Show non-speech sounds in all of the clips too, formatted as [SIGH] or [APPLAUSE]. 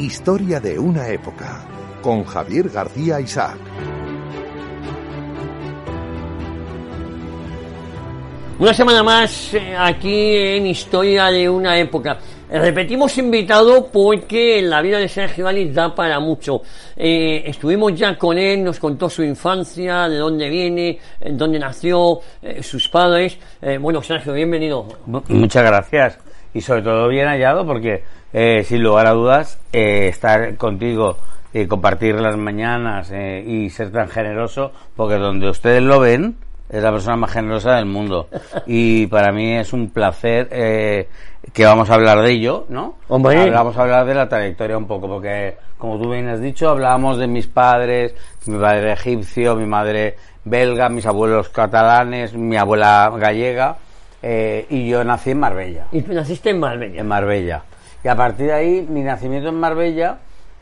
Historia de una época, con Javier García Isaac. Una semana más eh, aquí en Historia de una época. Repetimos invitado porque la vida de Sergio Alice da para mucho. Eh, estuvimos ya con él, nos contó su infancia, de dónde viene, eh, dónde nació, eh, sus padres. Eh, bueno, Sergio, bienvenido. Muchas gracias y sobre todo bien hallado porque eh, sin lugar a dudas eh, estar contigo y compartir las mañanas eh, y ser tan generoso porque donde ustedes lo ven es la persona más generosa del mundo [LAUGHS] y para mí es un placer eh, que vamos a hablar de ello, ¿no? Hombre. Vamos a hablar de la trayectoria un poco porque como tú bien has dicho hablábamos de mis padres, mi padre egipcio, mi madre belga, mis abuelos catalanes, mi abuela gallega eh, y yo nací en Marbella, Y tú naciste en Marbella. en Marbella. Y a partir de ahí, mi nacimiento en Marbella,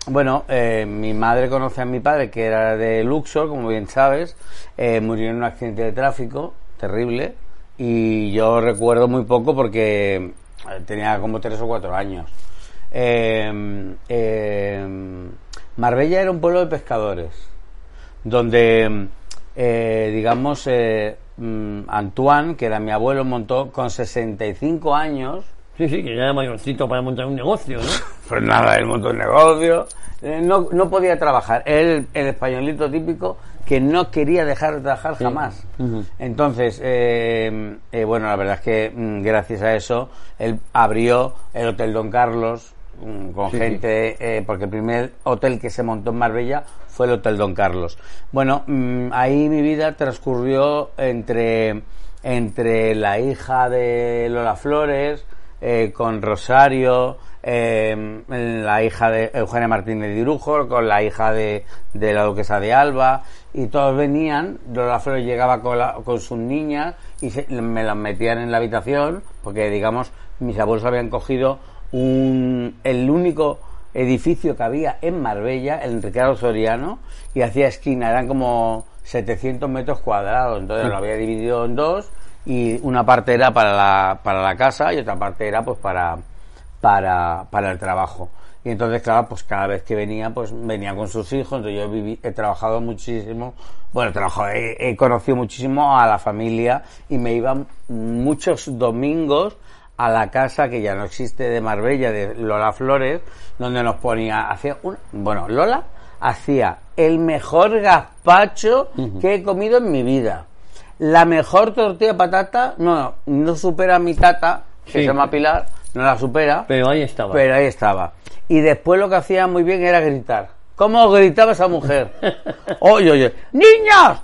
bueno, eh, mi madre conoce a mi padre, que era de Luxor, como bien sabes, eh, murió en un accidente de tráfico terrible, y yo recuerdo muy poco porque eh, tenía como tres o cuatro años. Eh, eh, Marbella era un pueblo de pescadores, donde, digamos, mm, Antoine, que era mi abuelo, montó con 65 años, Sí, sí, que ya era mayorcito para montar un negocio, ¿no? [LAUGHS] pues nada, él montó un negocio, eh, no, no podía trabajar, él, el españolito típico, que no quería dejar de trabajar jamás. Entonces, eh, eh, bueno, la verdad es que mm, gracias a eso, él abrió el Hotel Don Carlos mm, con Sí, gente, eh, porque el primer hotel que se montó en Marbella fue el Hotel Don Carlos. Bueno, mm, ahí mi vida transcurrió entre, entre la hija de Lola Flores, eh, con Rosario, eh, la hija de Eugenia Martínez de Irujo, con la hija de, de la duquesa de Alba, y todos venían, Lola Flores llegaba con, la- con sus niñas y se- me las metían en la habitación, porque digamos, mis abuelos habían cogido un, el único edificio que había en Marbella, el Ricardo Soriano, y hacía esquina, eran como 700 metros cuadrados, entonces lo había dividido en dos y una parte era para la, para la casa y otra parte era pues para, para, para el trabajo. Y entonces, claro, pues cada vez que venía, pues venía con sus hijos, entonces yo viví, he trabajado muchísimo, bueno, he, trabajado, he, he conocido muchísimo a la familia y me iba muchos domingos a la casa que ya no existe de Marbella, de Lola Flores, donde nos ponía, hacía un, bueno, Lola hacía el mejor gazpacho que he comido en mi vida. La mejor tortilla de patata, no, no supera a mi tata, que Sí. se llama Pilar, no la supera, Pero ahí estaba. pero ahí estaba. Y después lo que hacía muy bien era gritar. ¿Cómo gritaba esa mujer? [LAUGHS] Oye, oye, niños,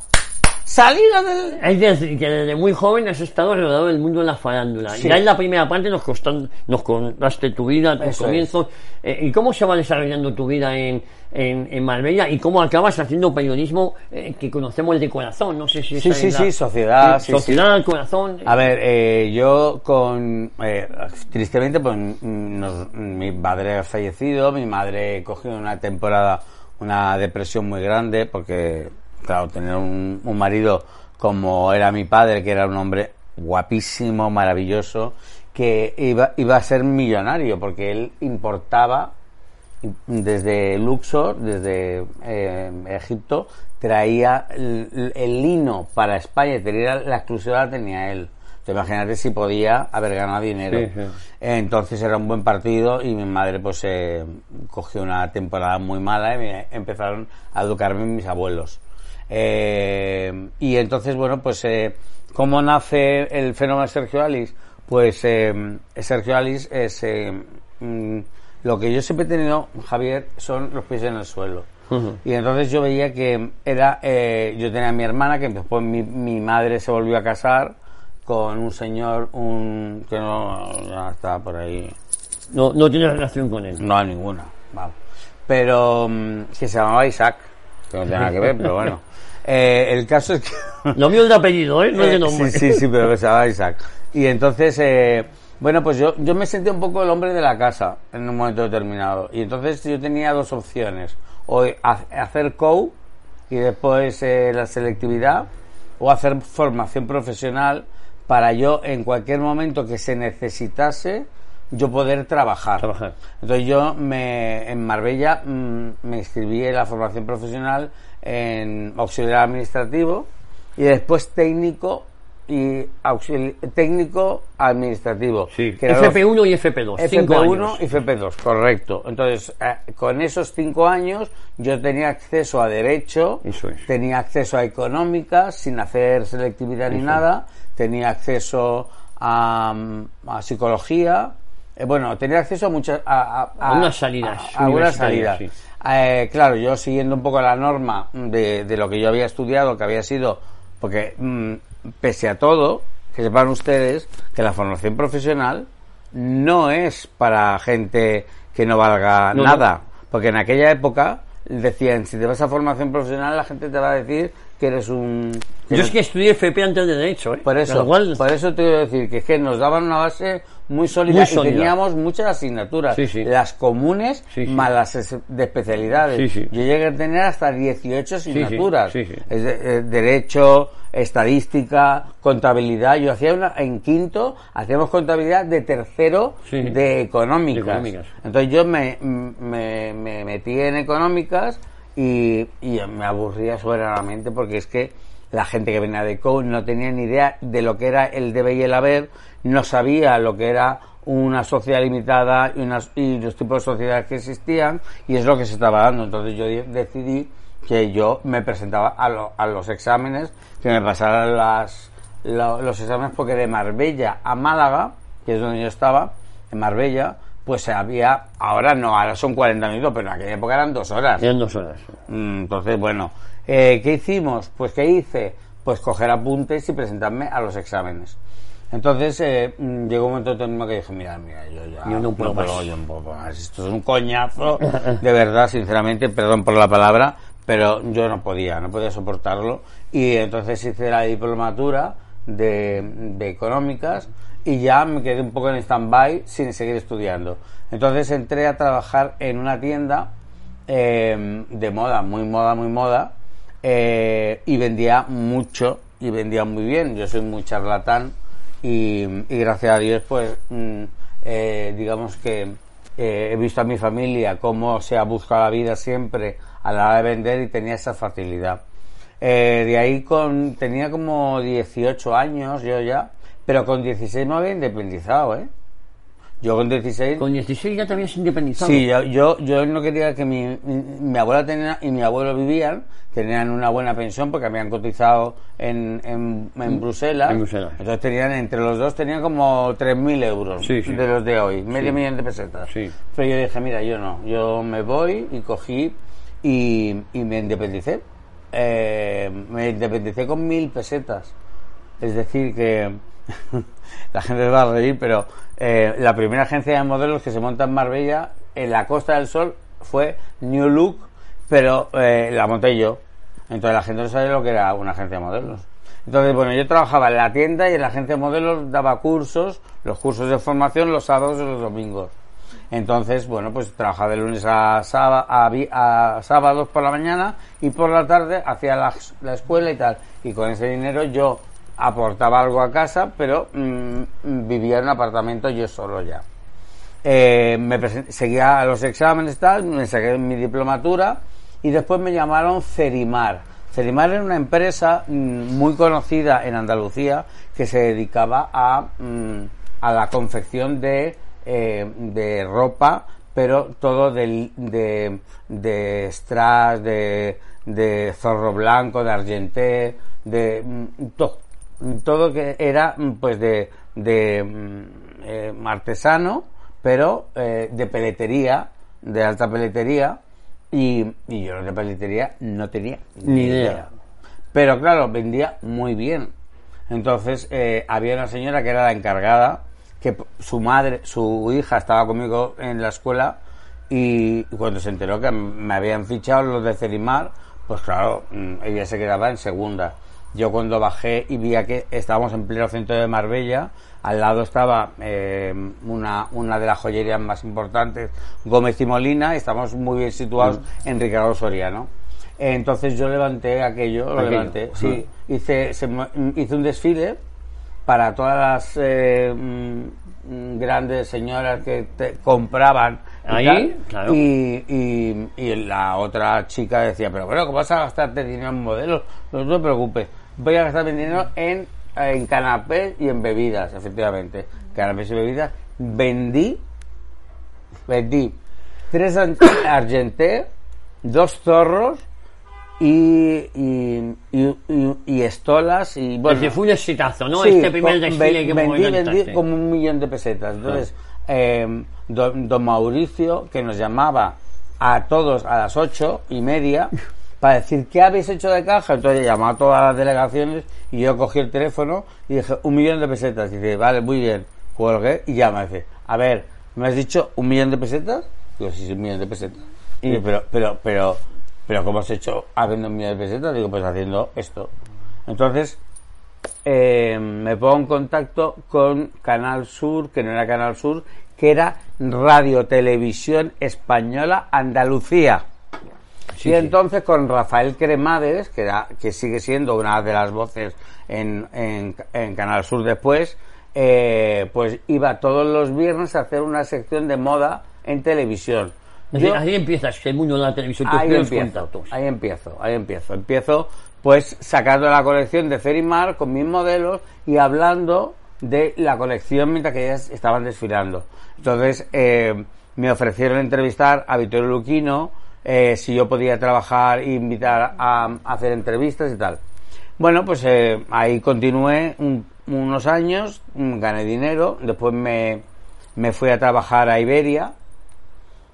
salida del... Es decir, que desde muy joven has estado rodeado del mundo de la farándula. Sí. Ya en la primera parte nos, costan, nos contaste tu vida, tus Eso comienzos, eh, y cómo se va desarrollando tu vida en, en, en Marbella y cómo acabas haciendo periodismo eh, que conocemos de corazón. No sé si Sí, sí, sí, sociedad, sí, sociedad, corazón. A ver, eh, yo con... eh, tristemente, pues mm, nos- mi padre ha fallecido, mi madre cogió una temporada una depresión muy grande porque, claro, tener un, un marido como era mi padre, que era un hombre guapísimo, maravilloso, que iba, iba a ser millonario porque él importaba desde Luxor, desde eh, Egipto, traía el, el lino para España, tenía la exclusividad la tenía él. Te imagínate si podía haber ganado dinero. Sí, sí. Entonces era un buen partido y mi madre pues eh, cogió una temporada muy mala y me empezaron a educarme mis abuelos. Eh, y entonces, bueno, pues eh, ¿cómo nace el fenómeno de Sergio Alice? Pues eh, Sergio Alice es... eh, mm, lo que yo siempre he tenido, Javier, son los pies en el suelo. Y entonces yo veía que era, eh, yo tenía a mi hermana, que después mi, mi madre se volvió a casar con un señor, un que no, no está por ahí, No, no tienes relación con él. no hay ninguna, vamos. Pero mm, que se llamaba Isaac, que no tiene nada que ver, pero bueno. [LAUGHS] Eh, el caso es que [LAUGHS] Lo mío es de apellido, ¿eh? No es de eh, nombre. Sí, sí, sí, pero que se llama [LAUGHS] Isaac. Y entonces, eh, bueno, pues yo, yo me sentí un poco el hombre de la casa en un momento determinado. Y entonces yo tenía dos opciones. O ha- hacer co y después eh, la selectividad, o hacer formación profesional para yo en cualquier momento que se necesitase yo poder trabajar. Trabajar. Entonces yo me, en Marbella mm, me inscribí en la formación profesional en auxiliar administrativo y después técnico y técnico administrativo. Sí, que era los- FP1 y FP2. cinco FP1 años. y FP2, correcto. Entonces, eh, con esos cinco años yo tenía acceso a derecho, Eso es. tenía acceso a económicas sin hacer selectividad ni nada, tenía acceso a, mm, a psicología, eh, bueno, tenía acceso a muchas... A, A unas salidas a- universitarias, salidas. sí. Eh, claro, yo siguiendo un poco la norma de, de lo que yo había estudiado, que había sido, porque mm, pese a todo, que sepan ustedes que la formación profesional no es para gente que no valga No, no. nada, porque en aquella época decían, si te vas a formación profesional la gente te va a decir que eres un... que Yo no- es que estudié FP antes de Derecho, ¿eh? por eso, por eso te quiero decir que es que nos daban una base muy sólida, Muy sólida. y teníamos muchas asignaturas, Sí, sí. las comunes más las de especialidades. Yo llegué a tener hasta 18 sí, asignaturas. Es de- eh, derecho, estadística, contabilidad. Yo hacía una en quinto hacíamos contabilidad de tercero Sí. de económicas. De económicas. Entonces yo me, me, me metí en económicas y, y me aburría soberanamente porque es que la gente que venía de COU no tenía ni idea de lo que era el debe y el haber, no sabía lo que era una sociedad limitada y, y los tipos de sociedades que existían y es lo que se estaba dando. Entonces yo de- decidí que yo me presentaba a, a los exámenes, que me pasaran las, lo- los exámenes porque de Marbella a Málaga, que es donde yo estaba, en Marbella, pues había, ahora no, ahora son 40 minutos, pero en aquella época eran dos horas. Eran dos horas. Mm, Entonces, bueno, eh, ¿qué hicimos? Pues, ¿qué hice? Pues coger apuntes y presentarme a los exámenes. Entonces, eh, mm, llegó un momento determinado que dije, mira, mira, yo ya Yo no puedo más. yo no puedo más. Esto es un coñazo, de verdad, sinceramente, perdón por la palabra, pero yo no podía, no podía soportarlo. Y entonces hice la diplomatura de, de económicas y ya me quedé un poco en stand-by sin seguir estudiando. Entonces entré a trabajar en una tienda eh, de moda, muy moda, muy moda, eh, y vendía mucho y vendía muy bien. Yo soy muy charlatán y, y gracias a Dios, pues, mm, eh, digamos que eh, he visto a mi familia cómo se ha buscado la vida siempre a la hora de vender y tenía esa facilidad. Eh, de ahí con, tenía como 18 años yo ya, pero con 16 me había independizado, ¿eh? Yo con 16... Con 16 ya te habías independizado. Sí, yo, yo, yo no quería que mi, mi, mi abuela tenía, y mi abuelo vivían, tenían una buena pensión porque habían cotizado en, en, en Bruselas. en Bruselas. Entonces tenían, entre los dos tenían como 3.000 euros Sí, sí. de los de hoy, medio Sí. millón de pesetas. Sí. Pero yo dije, mira, yo no, yo me voy y cogí y, y me independicé. Eh, me independicé con mil pesetas. Es decir, que [LAUGHS] la gente va a reír, pero eh, la primera agencia de modelos que se monta en Marbella, en la Costa del Sol, fue New Look, pero eh, la monté yo. Entonces la gente no sabía lo que era una agencia de modelos. Entonces, bueno, yo trabajaba en la tienda y en la agencia de modelos daba cursos, los cursos de formación los sábados y los domingos. Entonces, bueno, pues trabajaba de lunes a, sába- a a sábados por la mañana y por la tarde hacía la, la escuela y tal. Y con ese dinero yo aportaba algo a casa, pero mm, vivía en un apartamento yo solo ya. Eh, me seguía los exámenes tal, me saqué mi diplomatura y después me llamaron Cerimar. Cerimar era una empresa mm, muy conocida en Andalucía que se dedicaba a, mm, a la confección de, eh, de ropa, pero todo del- de, de strass, de, de zorro blanco, de argenté, de to- todo que era mm, pues de, de mm, eh, artesano, pero eh, de peletería, de alta peletería, y, y yo de peletería no tenía Ni idea. Pero claro, vendía muy bien. Entonces eh, había una señora que era la encargada, que su madre, su hija estaba conmigo en la escuela y cuando se enteró que me habían fichado los de Cerimar, pues claro, mm, ella se quedaba en segunda. Yo cuando bajé y vi que estábamos en pleno centro de Marbella, al lado estaba eh, una, una de las joyerías más importantes, Gómez y Molina, y estamos muy bien situados en Ricardo Soriano. Entonces yo levanté aquello, lo Aquello. levanté, sí, hice, se hice un desfile para todas las eh, mm, mm, grandes señoras que te compraban. y Ahí, tal, claro. Y, y, y la otra chica decía, pero bueno, ¿cómo vas a gastarte dinero en modelos? No te preocupes, voy a gastar mi dinero en, en canapés y en bebidas, efectivamente. Canapés y bebidas. Vendí, vendí tres [COUGHS] argenté, dos zorros y, y, y, estolas y bueno, fue un exitazo, ¿no? Sí, este primer desfile que vendí, vendí como un millón de pesetas. Entonces, eh, don, don Mauricio, que nos llamaba a todos a las ocho y media [LAUGHS] para decir qué habéis hecho de caja, entonces llamaba a todas las delegaciones y yo cogí el teléfono y dije un millón de pesetas. Y dice, vale, muy bien, cuelgué y llama. Dice, a ver, ¿me has dicho un millón de pesetas? Digo, sí, sí, un millón de pesetas. Y dice, pero, pero, pero, pero, ¿cómo has hecho habiendo un millón de pesetas? Digo, pues haciendo esto. Entonces, eh, me pongo en contacto con Canal Sur, que no era Canal Sur, que era Radio Televisión Española Andalucía. Sí, y sí. entonces con Rafael Cremades, que, era, que sigue siendo una de las voces en, en, en Canal Sur después, eh, pues iba todos los viernes a hacer una sección de moda en televisión. Yo- así empiezas el mundo de la televisión, ahí empiezo, ahí empiezo, ahí empiezo. Empiezo pues sacando la colección de Ferimar con mis modelos y hablando de la colección mientras que ellas estaban desfilando. Entonces eh, me ofrecieron entrevistar a Vittorio Luquino, eh, si yo podía trabajar e invitar a, a hacer entrevistas y tal. Bueno, pues eh, ahí continué un- unos años, mm, gané dinero, después me, me fui a trabajar a Iberia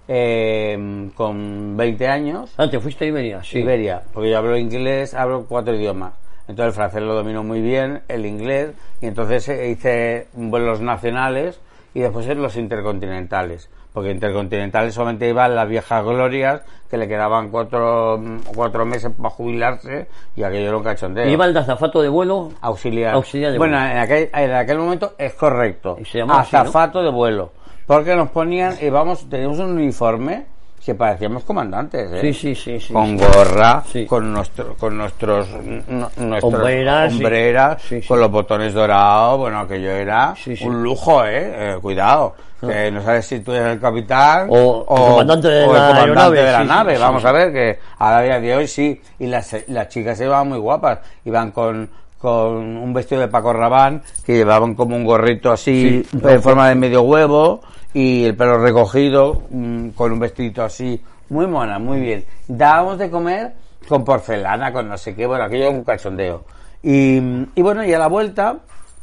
eh, con 20 años. Ah, te fuiste a Iberia, sí. Iberia, porque yo hablo inglés, hablo cuatro idiomas. Entonces el francés lo domino muy bien, el inglés, y entonces eh, hice vuelos nacionales y después los intercontinentales. Porque intercontinentales solamente iban las viejas glorias que le quedaban cuatro, cuatro meses para jubilarse y aquello era un cachondeo. ¿Iba el de azafato de vuelo? Auxiliar. Auxiliar de bueno, vuelo. en aquel, en aquel momento es correcto. Y se llamaba así, ¿no? Azafato de vuelo. Porque nos ponían, íbamos, teníamos un uniforme que parecíamos comandantes, ¿eh? Sí, sí, sí, sí, Con gorra, Sí. con, nuestro, con nuestros, no- Hombreras, hombreras, Sí, con los botones dorados. Bueno, aquello era un lujo, ¿eh? Eh, cuidado. Que no sabes si tú eres el capitán O el comandante de o el la comandante de la nave. Vamos a ver que a día de hoy sí. Y las, las chicas se iban muy guapas. Iban con, con un vestido de Paco Rabán que llevaban como un gorrito así en forma de medio huevo y el pelo recogido mm, con un vestidito así. Muy mona, muy bien. Dábamos de comer con porcelana, con no sé qué. Bueno, aquello un cachondeo. Y, y bueno, y a la vuelta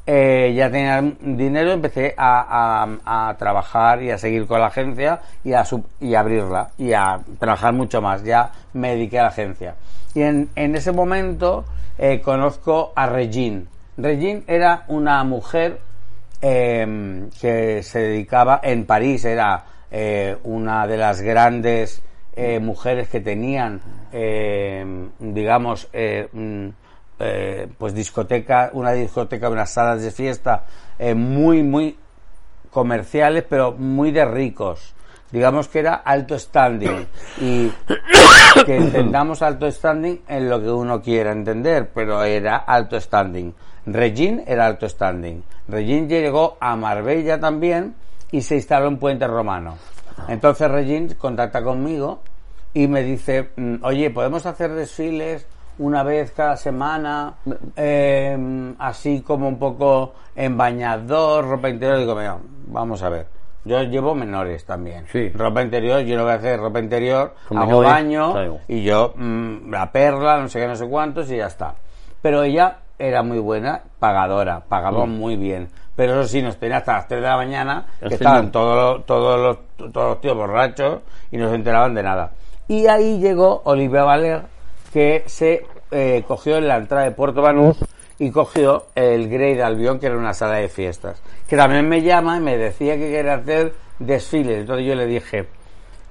eh, ya tenía dinero, empecé a, a- trabajar y a seguir con la agencia y a, sub- y abrirla y a trabajar mucho más. Ya me dediqué a la agencia. Y en, en ese momento eh, conozco a Regine. Regine era una mujer eh, que se dedicaba en París, era eh, una de las grandes eh, mujeres que tenían, eh, digamos, eh, mm, eh, pues discoteca, una discoteca, unas salas de fiesta muy, muy comerciales, pero muy de ricos. Digamos que era alto standing. Y que [COUGHS] entendamos alto standing en lo que uno quiera entender, pero era alto standing. Regine era alto standing. Regine llegó a Marbella también y se instaló en Puente Romano. Entonces Regine contacta conmigo y me dice, mm, oye, ¿podemos hacer desfiles una vez cada semana? Eh, así como un poco en bañador, ropa interior. Digo, mira, vamos a ver. Yo llevo menores también. Sí. Ropa interior, yo no voy a hacer ropa interior, Con hago baño y yo mm, la perla, no sé qué, no sé cuántos y ya está. Pero ella era muy buena, pagadora, pagaba Mm. muy bien. Pero eso sí, nos tenía hasta las 3 de la mañana, que estaban todos los, todos, los, todos los tíos borrachos y no se enteraban de nada. Y ahí llegó Olivia Valer, que se eh, cogió en la entrada de Puerto Banús y cogió el Grey de Albión, que era una sala de fiestas. Que también me llama y me decía que quería hacer desfiles. Entonces yo le dije,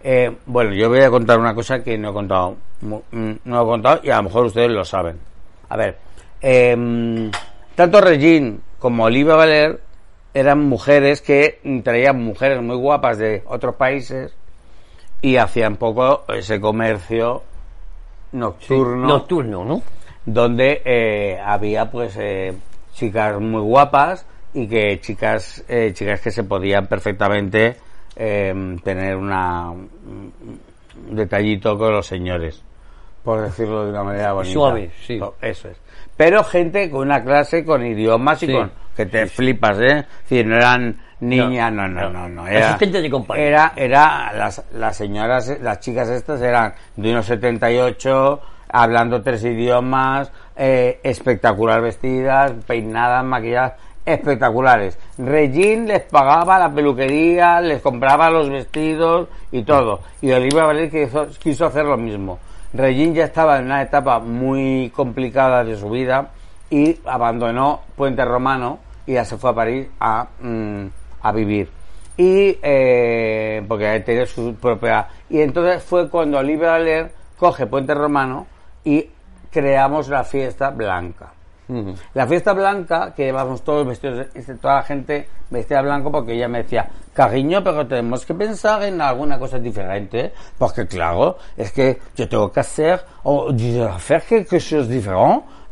eh, bueno, yo voy a contar una cosa que no he contado, mm, no he contado y a lo mejor ustedes lo saben. A ver, em, tanto Regine como Olivia Valer eran mujeres que traían mujeres muy guapas de otros países y hacían poco ese comercio nocturno Nocturno, ¿no? donde eh, había pues eh, chicas muy guapas y que chicas, eh, chicas que se podían perfectamente eh, tener una, un detallito con los señores, por decirlo de una manera bonita. Suave, sí. Eso es. Pero gente con una clase con idiomas y Sí. con que te flipas, ¿eh? Decir, no eran niñas, no, no, no, no. Era, Asistente de compañía. era, era las, las señoras, las chicas estas eran de unos 78, hablando tres idiomas, eh, espectacular vestidas, peinadas, maquilladas, espectaculares. Regine les pagaba la peluquería, les compraba los vestidos y todo. Y Olivia Valer quiso, quiso hacer lo mismo. Regine ya estaba en una etapa muy complicada de su vida y abandonó Puente Romano y ya se fue a París a, mm, a vivir. Y eh, porque tenía su propia. Y entonces fue cuando Olivia Valer coge Puente Romano y creamos la fiesta blanca. La fiesta blanca, que llevamos todos vestidos, de- toda la gente vestida blanco, porque ella me decía, cariño, pero tenemos que pensar en alguna cosa diferente, porque claro, es que yo tengo que hacer, o faire quelque chose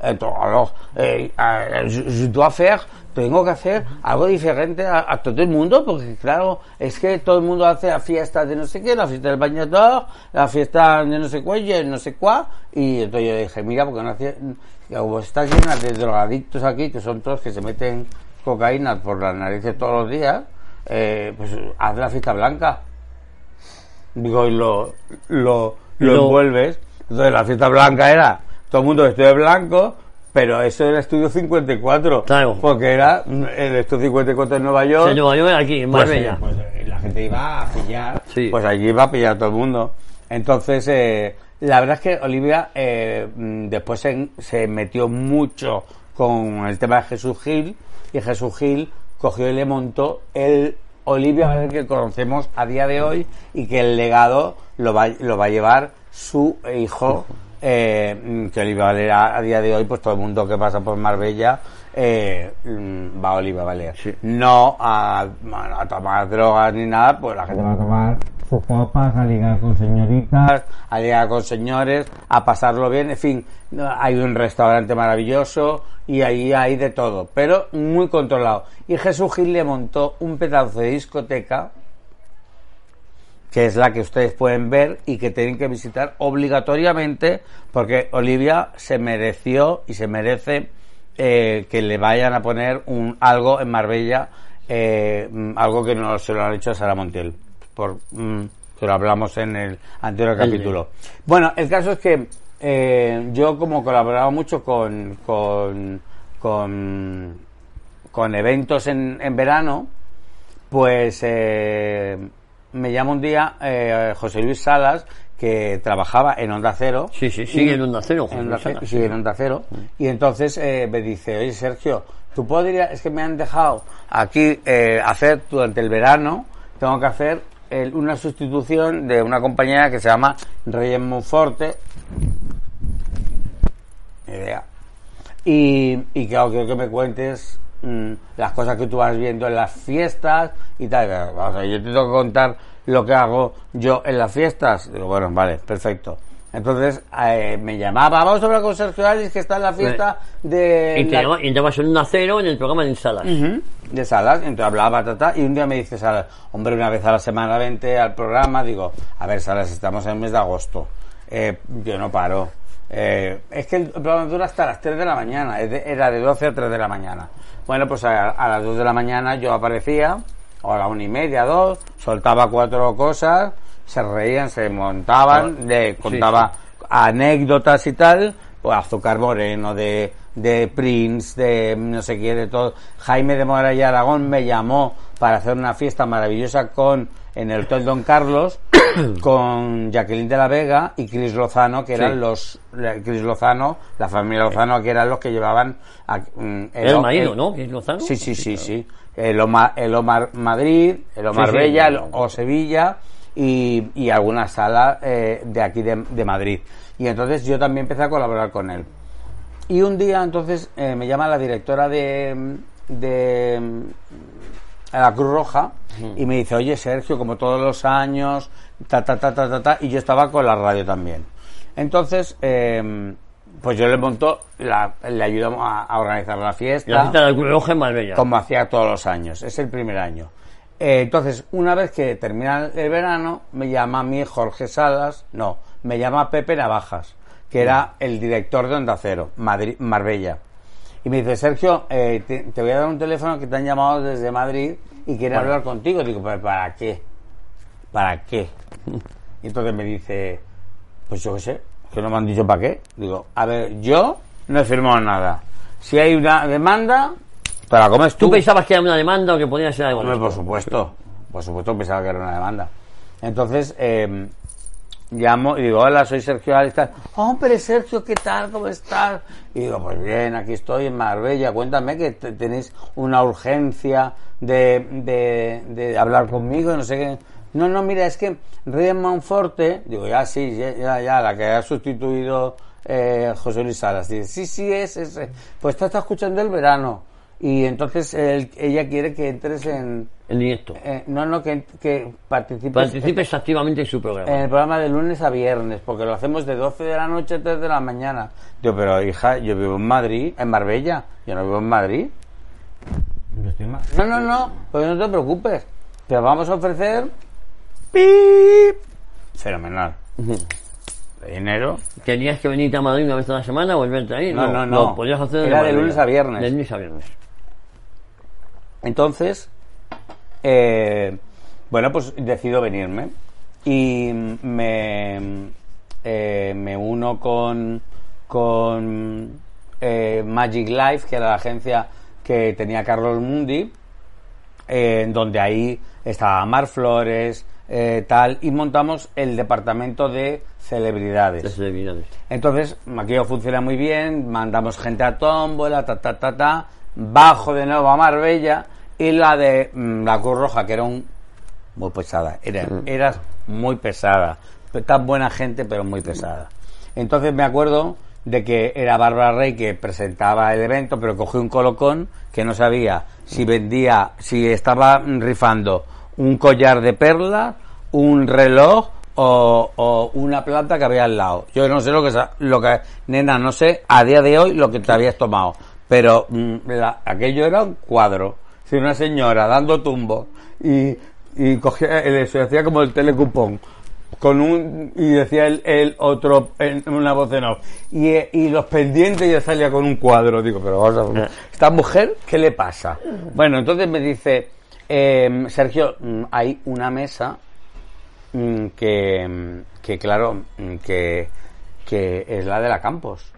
entonces, alors, eh, eh, je, dois faire, tengo que hacer algo diferente a, a todo el mundo, porque claro, es que todo el mundo hace la fiesta de no sé qué, la fiesta del bañador, la fiesta de no sé cuál, no sé cuál, y entonces yo dije, mira, porque no como está llena de drogadictos aquí, que son todos que se meten cocaína por las narices todos los días, eh, pues haz la fiesta blanca. Digo, y lo, lo, lo Lo- envuelves. Entonces la fiesta blanca era todo el mundo vestido de blanco, pero eso era Estudio 54. Claro. Porque era mm, el Estudio 54 en Nueva York. En Nueva York, aquí, en Pues, Marbella. eh, pues, eh, la gente iba a pillar, Sí. pues allí iba a pillar todo el mundo. Entonces, eh, la verdad es que Olivia eh, mm, después se, se metió mucho con el tema de Jesús Gil y Jesús Gil cogió y le montó el Olivia que conocemos a día de hoy y que el legado lo va, lo va a llevar su hijo eh, mm, que Olivia Valer a, a día de hoy pues todo el mundo que pasa por Marbella eh, mm, va a Valer no a, bueno, a tomar drogas ni nada pues la gente va a tomar sus copas a ligar con señoritas a ligar con señores a pasarlo bien en fin hay un restaurante maravilloso y ahí hay de todo pero muy controlado. Y Jesús Gil le montó un pedazo de discoteca que es la que ustedes pueden ver y que tienen que visitar obligatoriamente porque Olivia se mereció y se merece eh, que le vayan a poner un algo en Marbella, eh, mm, algo que no se lo han hecho a Sara Montiel, por, mm, que lo hablamos en el anterior capítulo. Bueno, el caso es que eh, yo como colaboraba mucho con, con, con, con eventos en, en verano, pues eh, me llama un día eh, José Luis Salas, que trabajaba en Onda Cero. Sí, sí, sigue Y- en Onda Cero, en Onda Cero, sigue en Onda Cero. Y entonces eh, me dice, oye Sergio, tú podrías, es que me han dejado aquí eh, hacer durante el verano, tengo que hacer el- una sustitución de una compañera que se llama Reyes Monforte. Idea. Y, y claro, quiero que me cuentes mm, las cosas que tú vas viendo en las fiestas y tal. O sea, yo te tengo que contar lo que hago yo en las fiestas. Digo, bueno, vale, perfecto. Entonces eh, me llamaba, vamos a hablar con Sergio Alice que está en la fiesta de... Y te la- llama- entrabas en un cero en el programa de Salas. Ujú, de Salas, entonces hablaba, ta, ta, y un día me dice Salas, hombre, una vez a la semana vente al programa, digo, a ver, Salas, estamos en el mes de agosto, eh, yo no paro. Eh, es que el programa dura hasta las 3 de la mañana, era de 12 a 3 de la mañana. Bueno, pues a, a las 2 de la mañana yo aparecía, o a la una y media, dos, soltaba cuatro cosas, se reían, se montaban, le contaba anécdotas y tal, pues Azúcar Moreno, de, de Prince, de no sé qué, de todo. Jaime de Mora y Aragón me llamó para hacer una fiesta maravillosa con en el Hotel Don Carlos [COUGHS] con Jacqueline de la Vega y Cris Lozano, que eran Sí. los Cris Lozano, la familia Lozano, que eran los que llevaban a, mm, el o- marido, el- ¿no? Es Lozano. Sí, sí, sí, sí. El Omar, el Omar Madrid, el Omar Sí, sí. Bella, el o Sevilla y, y alguna sala eh, de aquí de, de Madrid. Y entonces yo también empecé a colaborar con él. Y un día entonces eh, me llama la directora de, de la Cruz Roja y me dice, oye Sergio, como todos los años, ta, ta, ta, ta, ta, ta, y yo estaba con la radio también. Entonces, eh, pues yo le monto, la- le ayudamos a, a organizar la La fiesta, fiesta del Cruz Roja en Marbella. como hacía todos los años. Es el primer año. Eh, entonces, una vez que termina el verano, me llama a mí Jorge Salas, no, me llama Pepe Navajas, que era el director de Onda Cero, Madrid, Marbella. Y me dice, Sergio, eh, te, te voy a dar un teléfono que te han llamado desde Madrid y quieren hablar contigo. Digo, "¿Pero ¿para qué? ¿Para qué? [LAUGHS] Y entonces me dice, pues yo qué sé, que no me han dicho para qué. Digo, a ver, yo no he firmado nada. Si hay una demanda, te la comes ¿Tú tú. pensabas que era una demanda o que podía ser algo? Más? por supuesto. Por supuesto pensaba que era una demanda. Entonces, eh, llamo y digo, hola, soy Sergio Alex. tal. Hombre, Sergio, ¿qué tal? ¿Cómo estás? Y digo, pues bien, aquí estoy en Marbella. Cuéntame que te- tenéis una urgencia de, de, de hablar conmigo no sé qué. No, no, mira, es que Reyes Monforte, digo, ya sí, ya, ya, ya, la que ha sustituido eh, José Luis Salas. Dice, sí, sí, es, es. eh, Pues te está escuchando el verano. Y entonces él- ella quiere que entres en... En directo. eh, no, no, que, que participes Participes activamente en su programa. en el programa de lunes a viernes, porque lo hacemos de 12 de la noche a 3 de la mañana. Digo, pero hija, yo vivo en Madrid, en Marbella, yo no vivo en Madrid. No, no, no, pues no te preocupes, te vamos a ofrecer... ¡Pip! Fenomenal. De dinero. ¿Tenías que venirte a Madrid una vez a la semana o volverte ahí? No, no, no. Podías hacer Era de lunes a viernes. De lunes a viernes. Entonces, eh, bueno, pues decido venirme y me, eh, me uno con, con eh, Magic Life, que era la agencia que tenía Carlos Mundi, en donde ahí estaba Mar Flores, tal, y montamos el departamento de celebridades. Celebridades. Entonces, aquello funciona muy bien, mandamos gente a tómbola, ta, ta, ta, ta, bajo de nuevo a Marbella, y la de mm, la Cruz Roja, que era un, muy pesada, era, muy pesada, Pe- tan buena gente, pero muy pesada. Entonces me acuerdo de que era Bárbara Rey que presentaba el evento, pero cogí un colocón que no sabía si vendía, si estaba rifando un collar de perlas, un reloj o, o una planta que había al lado. Yo no sé lo que, lo que, nena, no sé a día de hoy lo que te habías tomado, pero mm, la- aquello era un cuadro. Si una señora dando tumbos y, y cogía, eh, se hacía como el telecupón con un y decía el, el otro en una voz en off y, eh, y los pendientes ya salía con un cuadro. Digo pero vamos a ver, esta mujer qué le pasa bueno entonces me dice eh, Sergio mm, hay una mesa mm, que, mm, que claro que, que es la de la Campos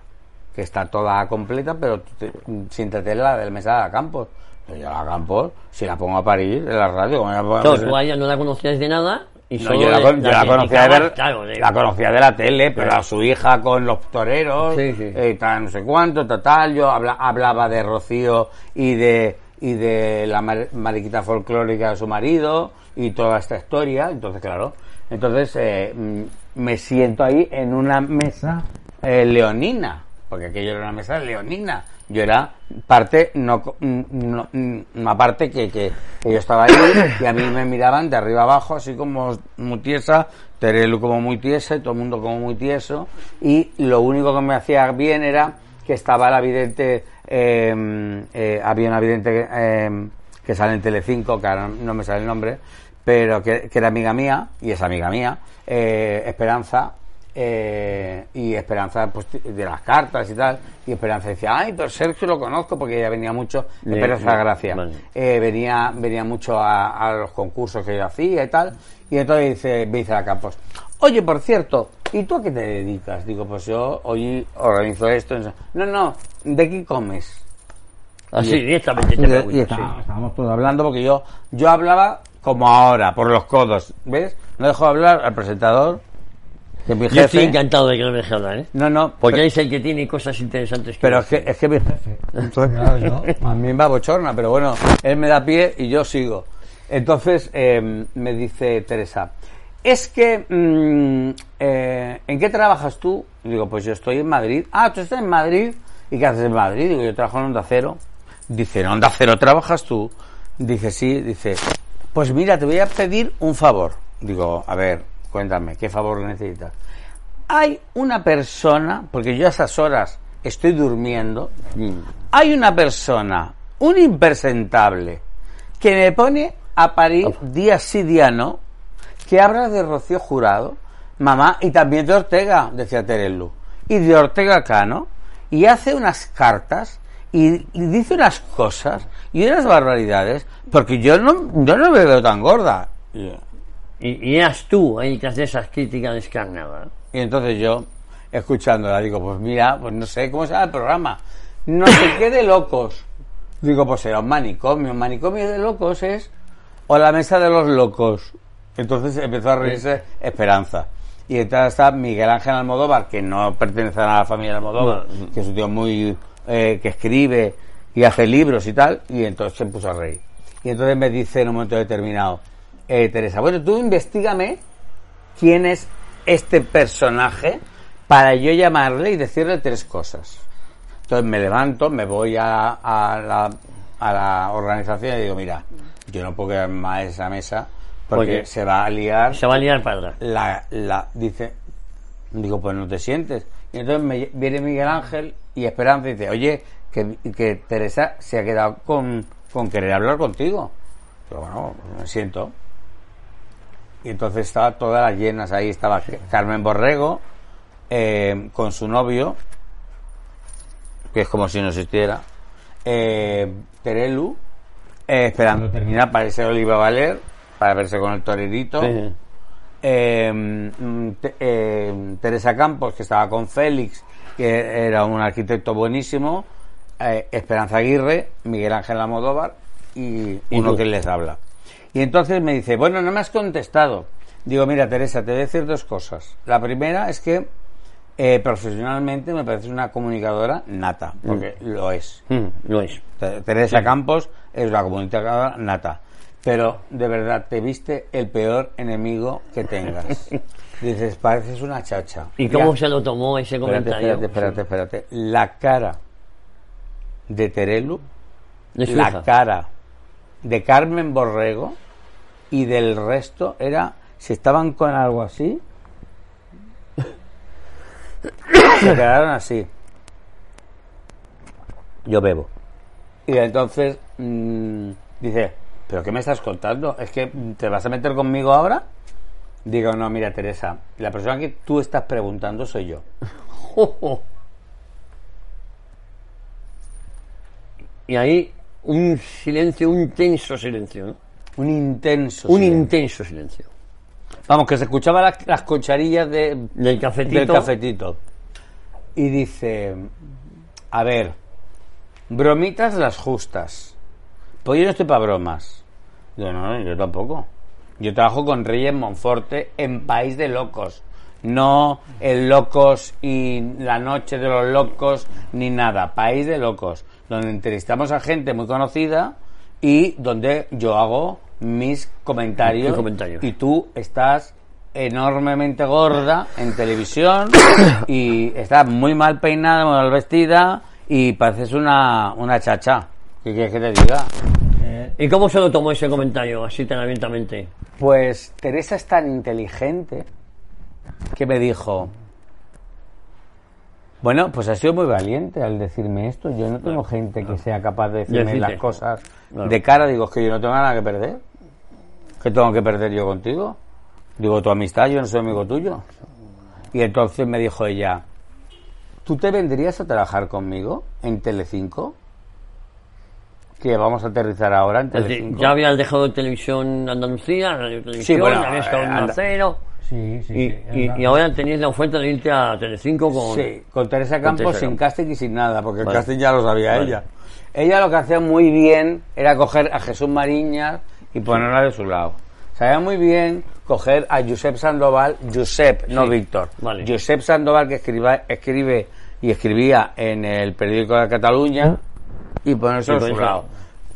que está toda completa pero te- siéntate en la de la mesa de la Campos yo la Campos si la pongo a parir en la radio ¿cómo voy a poner- Claro, tú a ella no la conocías de nada y no, solo yo la, yo la conocía de criticabas, ver, claro, de- la conocía de la tele, pero a su hija con los toreros, Sí, sí. eh, tal, no sé cuánto, tal, tal. Yo habla- hablaba de Rocío y de y de la mar- mariquita folclórica de su marido y toda esta historia. Entonces, claro, entonces eh, mm, me siento ahí en una mesa eh, leonina, porque aquello era una mesa leonina. Yo era parte, no, no, una parte que, que, que yo estaba ahí y a mí me miraban de arriba abajo, así como muy tiesa, Terelu como muy tiesa todo el mundo como muy tieso. Y lo único que me hacía bien era que estaba la vidente, eh, eh, había una vidente eh, que sale en Telecinco, que ahora no me sale el nombre, pero que, que era amiga mía, y es amiga mía, eh, Esperanza, eh, y Esperanza pues, de las cartas y tal, y Esperanza decía, ay, pero Sergio lo conozco porque ella venía mucho, De- Esperanza de- Gracia, vale. eh, venía, venía mucho a, a los concursos que yo hacía y tal, y entonces dice, me dice la Campos, oye, por cierto, ¿y tú a qué te dedicas? Digo, pues yo hoy organizo esto, no, no, ¿de qué comes? Así, Y- directamente te y, sí. estábamos, estábamos todos hablando porque yo yo hablaba como ahora, por los codos, ¿ves? No dejo hablar al presentador, que Yo estoy encantado de que no me deje hablar, ¿eh? No, no, Porque es el que tiene cosas interesantes que pero es que, es que mi jefe. [LAUGHS] A mí me abochorna, pero bueno, él me da pie y yo sigo. Entonces eh, me dice Teresa, es que, mm, eh, ¿en qué trabajas tú? Y digo, pues yo estoy en Madrid. Ah, ¿tú estás en Madrid? ¿Y qué haces en Madrid? Digo, yo trabajo en Onda Cero. Dice, ¿en Onda Cero trabajas tú? Dice, sí. Dice, pues mira, te voy a pedir un favor. Digo, a ver, cuéntame, ¿qué favor necesitas? hay una persona, porque yo a esas horas estoy durmiendo, Mm. hay una persona, un impresentable, que me pone a parir día sí, día no, que habla de Rocío Jurado, mamá, y también de Ortega, decía Terelu, y de Ortega Cano, y hace unas cartas y, y dice unas cosas y unas barbaridades, porque yo no, yo no me veo tan gorda. Y, y eras tú ahí que haces esas críticas descarnadas. y entonces yo, escuchándola, digo, pues mira, pues no sé cómo se llama el programa. No sé [COUGHS] qué de locos. Digo, pues será un manicomio. Un manicomio de locos es. O la mesa de los locos. Entonces empezó a reírse Esperanza. Y entonces está Miguel Ángel Almodóvar, que no pertenece a la familia Almodóvar, No. que es un tío muy. eh, que escribe y hace libros y tal. Y entonces se puso a reír. Y entonces me dice en un momento determinado, eh, Teresa, bueno, tú investigame quién es este personaje para yo llamarle y decirle tres cosas. Entonces me levanto, me voy a, a la, a la organización y digo, mira, yo no puedo quedar más en esa mesa porque Porque se va a liar Se va a liar para atrás. la, la, dice, digo, pues no te sientes. Y entonces me, viene Miguel Ángel y Esperanza y dice, oye, que, que Teresa se ha quedado con, con querer hablar contigo. Pero bueno, me siento. Y entonces estaba todas las llenas ahí, estaba Carmen Borrego, eh, con su novio, que es como si no existiera, eh, Terelu, eh, esperando terminar para irse Oliva Valer, para verse con el torerito. Sí. Eh, te- Teresa Campos, que estaba con Félix, que era un arquitecto buenísimo, Esperanza Aguirre, Miguel Ángel Amodóvar y, ¿Y uno que les habla. Y entonces me dice, bueno, no me has contestado. Digo, mira, Teresa, te voy a decir dos cosas. La primera es que eh, profesionalmente me parece una comunicadora nata, porque lo es. Mm, lo es. Te- Teresa Campos es una comunicadora nata. Pero de verdad, te viste el peor enemigo que tengas. [LAUGHS] Dices, pareces una chacha. ¿Y cómo se lo tomó ese comentario? espérate, espérate, espérate. La cara de Terelu, la cara de Carmen Borrego y del resto era, si estaban con algo así, se quedaron así. Yo bebo. Y entonces mm, dice, ¿pero qué me estás contando? ¿Es que te vas a meter conmigo ahora? Digo, no, mira Teresa, la persona que tú estás preguntando soy yo. [LAUGHS] Y ahí un silencio, un tenso silencio, ¿no? Un intenso. Un silencio. intenso silencio. Vamos, que se escuchaba las, las cucharillas de, Del cafetito. del cafetito. Y dice, a ver, bromitas las justas. Pues yo no estoy para bromas. Yo no, yo tampoco. Yo trabajo con Reyes Monforte en País de Locos. No el Locos y la Noche de los Locos, ni nada. País de Locos. Donde entrevistamos a gente muy conocida y donde yo hago mis comentarios. Y tú estás enormemente gorda en televisión [COUGHS] y estás muy mal peinada, muy mal vestida y pareces una, una chacha. ¿Qué quieres que te diga? ¿Y cómo se lo tomó ese comentario así tan abiertamente? Pues Teresa es tan inteligente que me dijo, bueno, pues ha sido muy valiente al decirme esto. Yo no tengo gente que sea capaz de decirme Decirte. las cosas Claro. de cara. Digo, es que yo no tengo nada que perder. ¿Qué tengo que perder yo contigo? Digo, tu amistad, yo no soy amigo tuyo. Y entonces me dijo ella, ¿tú te vendrías a trabajar conmigo en Telecinco? Que vamos a aterrizar ahora en Es decir, Telecinco. ya habías dejado televisión Andalucía, Radio Televisión, bueno, habías estado en anda- Acero, Sí, sí, y, sí. y- ahora tenías la oferta de irte a Telecinco con... Sí, con Teresa Campos Teresa sin casting y sin nada, porque Vale. el casting ya lo sabía Vale. ella. Ella lo que hacía muy bien era coger a Jesús Mariñas y ponerla de su lado. Sabía muy bien coger a Josep Sandoval, Josep, no Víctor. vale. Josep Sandoval que escriba, escribe y escribía en el periódico de Cataluña y ponerse a su lado.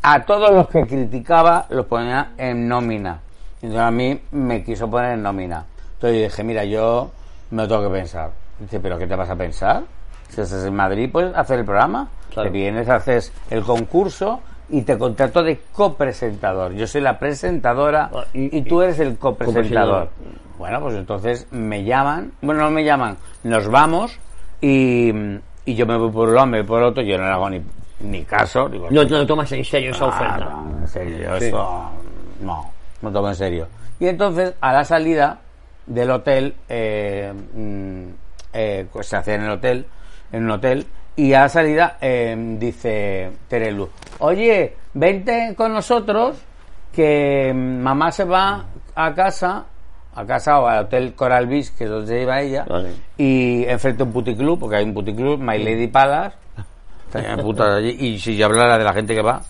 A todos los que criticaba los ponía en nómina. Entonces a mí me quiso poner en nómina. Entonces yo dije, mira, yo me lo tengo que pensar. Dice, ¿pero qué te vas a pensar? Si estás en Madrid, puedes hacer el programa. Claro. Te vienes, haces el concurso y te contrato de copresentador. Yo soy la presentadora Ah, y- y, tú eres el copresentador. Bueno, pues entonces me llaman, bueno, no me llaman, nos vamos y, y yo me voy por un lado, me voy por otro, yo no le hago ni, ni caso. Digo, No lo tomas en serio esa "Ah, oferta. no, en serio, Sí. eso no, no tomo en serio. Y entonces, a la salida del hotel, eh, mm, eh, pues se hacía en el hotel, en un hotel, y a la salida eh, dice Terelu, oye, vente con nosotros, que mamá se va a casa, a casa o al hotel Coral Beach, que es donde iba ella, Vale. y enfrente a un puticlub, porque hay un puticlub, My Lady Palace, Tenía putas allí, y si yo hablara de la gente que va,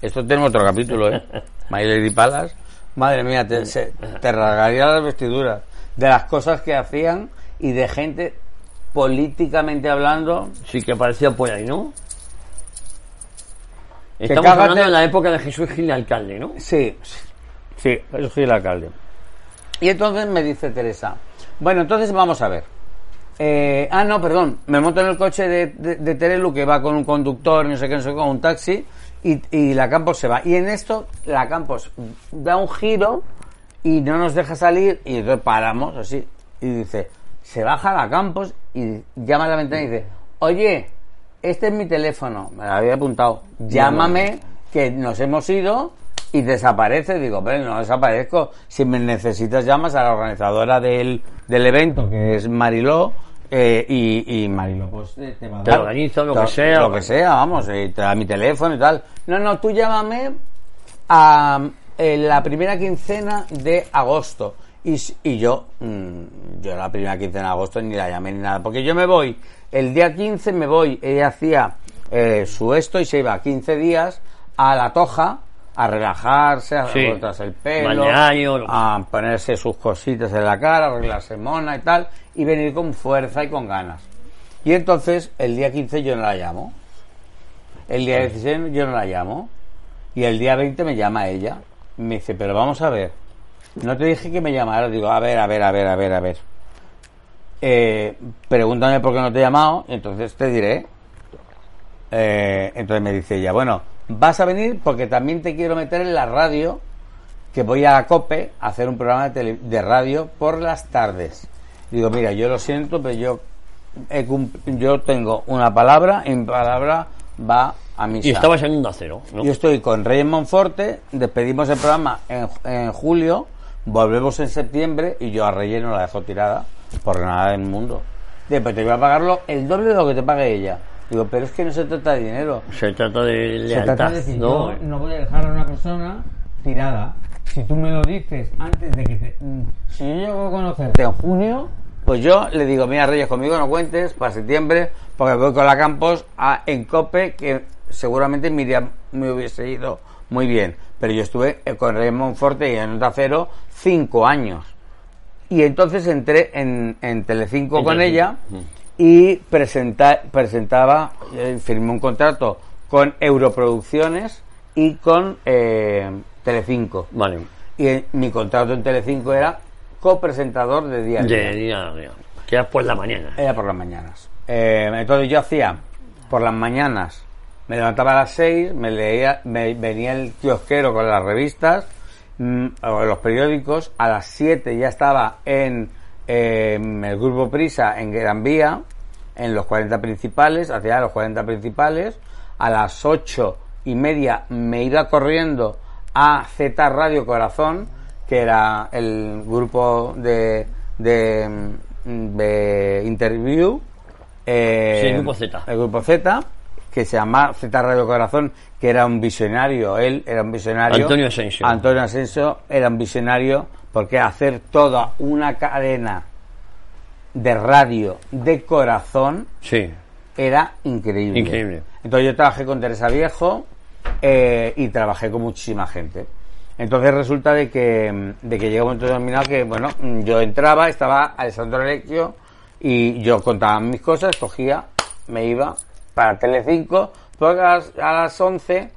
esto tenemos otro capítulo, ¿eh? My Lady Palace, madre mía, te, se- te rasgaría las vestiduras de las cosas que hacían y de gente políticamente hablando. Sí que parecía por ahí, ¿no? Estamos hablando de la época de Jesús Gil de alcalde, ¿no? Sí, sí, soy el alcalde. Y entonces me dice Teresa, bueno, entonces vamos a ver. Eh, ah, no, perdón, me monto en el coche de, de, de Terelu que va con un conductor, no sé qué, no sé qué, con un taxi, y, y la Campos se va. Y en esto, la Campos da un giro y no nos deja salir, y entonces paramos así, y dice, se baja la Campos y llama a la ventana y dice, oye, este es mi teléfono, me lo había apuntado, llámame, que nos hemos ido y desaparece. Digo, pero no desaparezco. Si me necesitas, llamas a la organizadora del, del evento, que es Mariló, eh, y, y Mariló, pues eh, te va a Te dar organizo lo que sea. Lo que sea, vamos, eh, te da mi teléfono y tal. No, no, tú llámame a eh, la primera quincena de agosto. Y, yo, mm, yo la primera quincena de agosto ni la llamé ni nada, porque yo me voy, el día 15 me voy, ella hacía eh, su esto y se iba 15 días a la toja a relajarse, a Sí. cortarse el pelo, a ponerse sus cositas en la cara, arreglarse mona y tal, y venir con fuerza y con ganas. Y entonces, el día 15 yo no la llamo. El día 16 yo no la llamo. Y el día 20 me llama ella. Me dice, pero vamos a ver. No te dije que me llamara. Digo, a ver, a ver, a ver, a ver, a ver. Eh, pregúntame por qué no te he llamado. y Entonces te diré. Eh, entonces me dice ella, bueno, vas a venir porque también te quiero meter en la radio. Que voy a la COPE a hacer un programa de, tele- de radio por las tardes. Digo, mira, yo lo siento, pero yo he yo tengo una palabra y mi palabra va a misa. Y estabas en un acero, ¿no? Yo estoy con Reyes Monforte, despedimos el programa en, en julio, volvemos en septiembre y yo a Reyes no la dejo tirada por nada del mundo. Después te voy a pagarlo el doble de lo que te pague ella. Digo, pero es que no se trata de dinero. Se trata de Se lealtad, trata de decir, ¿no? yo no voy a dejar a una persona tirada. Si tú me lo dices antes de que te... mm, Si yo llego a conocerte en junio, pues yo le digo, mira Reyes, conmigo no cuentes para septiembre, porque voy con la Campos a, en COPE, que seguramente me, iría- me hubiese ido muy bien. Pero yo estuve eh, con Reyes Monforte y en Onda Cero cinco años. Y entonces entré en, en Telecinco con ella y presenta- presentaba, eh, firmé un contrato con Europroducciones y con eh, Telecinco. Vale. Y eh, mi contrato en Telecinco era copresentador de día a día. De día a día. Que era por la mañana. Era por las mañanas. Eh, entonces yo hacía por las mañanas, me levantaba a las 6, me leía, me venía el kiosquero con las revistas mm, o los periódicos, a las 7 ya estaba en eh, el grupo Prisa en Gran Vía, en los 40 principales, hacía los 40 principales, a las 8 y media me iba corriendo a Z Radio Corazón, que era el grupo de, de, mm, de interview. eh, Sí, el grupo Z. El grupo Z, que se llama Z Radio Corazón, que era un visionario, él era un visionario. Antonio Asensio. Antonio Asensio era un visionario porque hacer toda una cadena de radio de corazón Sí. era increíble. Increíble. Entonces yo trabajé con Teresa Viejo eh, y trabajé con muchísima gente. Entonces resulta de que, de que llega un momento determinado que, bueno, yo entraba, estaba Alessandro Lecchio y yo contaba mis cosas, cogía, me iba para Telecinco, porque a las, a las 11,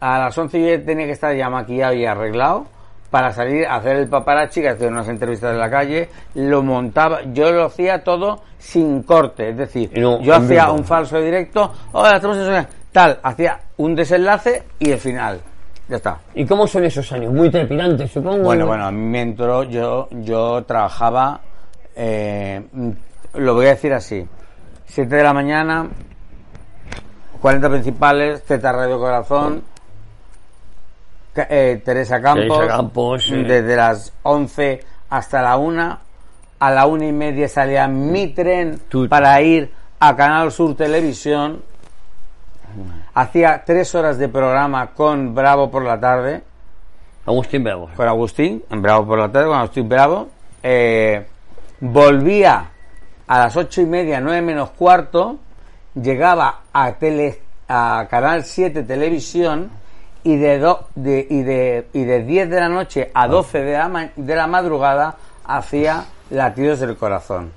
a las 11 yo tenía que estar ya maquillado y arreglado para salir a hacer el paparazzi, que hacía unas entrevistas en la calle, lo montaba, yo lo hacía todo sin corte, es decir, no, yo hacía un falso directo, hola, estamos en tal, hacía un desenlace y el final. ya está. ¿Y cómo son esos años? Muy trepidantes, supongo. Bueno, bueno, a mí me entró, yo, yo trabajaba, eh, lo voy a decir así, 7 de la mañana, 40 principales, Z Radio Corazón, eh, Teresa Campos, Teresa Campos, sí. desde las 11 hasta la 1, a la una y media salía mi tren Tú- para ir a Canal Sur Televisión, hacía tres horas de programa con Bravo por la tarde, Agustín Bravo. con Agustín, en Bravo por la tarde, con Agustín Bravo. Eh, volvía a las ocho y media, nueve menos cuarto, llegaba a, tele, a Canal 7 Televisión y de, do- de, y, de, y de 10 de la noche a 12 de la, ma- de la madrugada hacía Latidos del Corazón,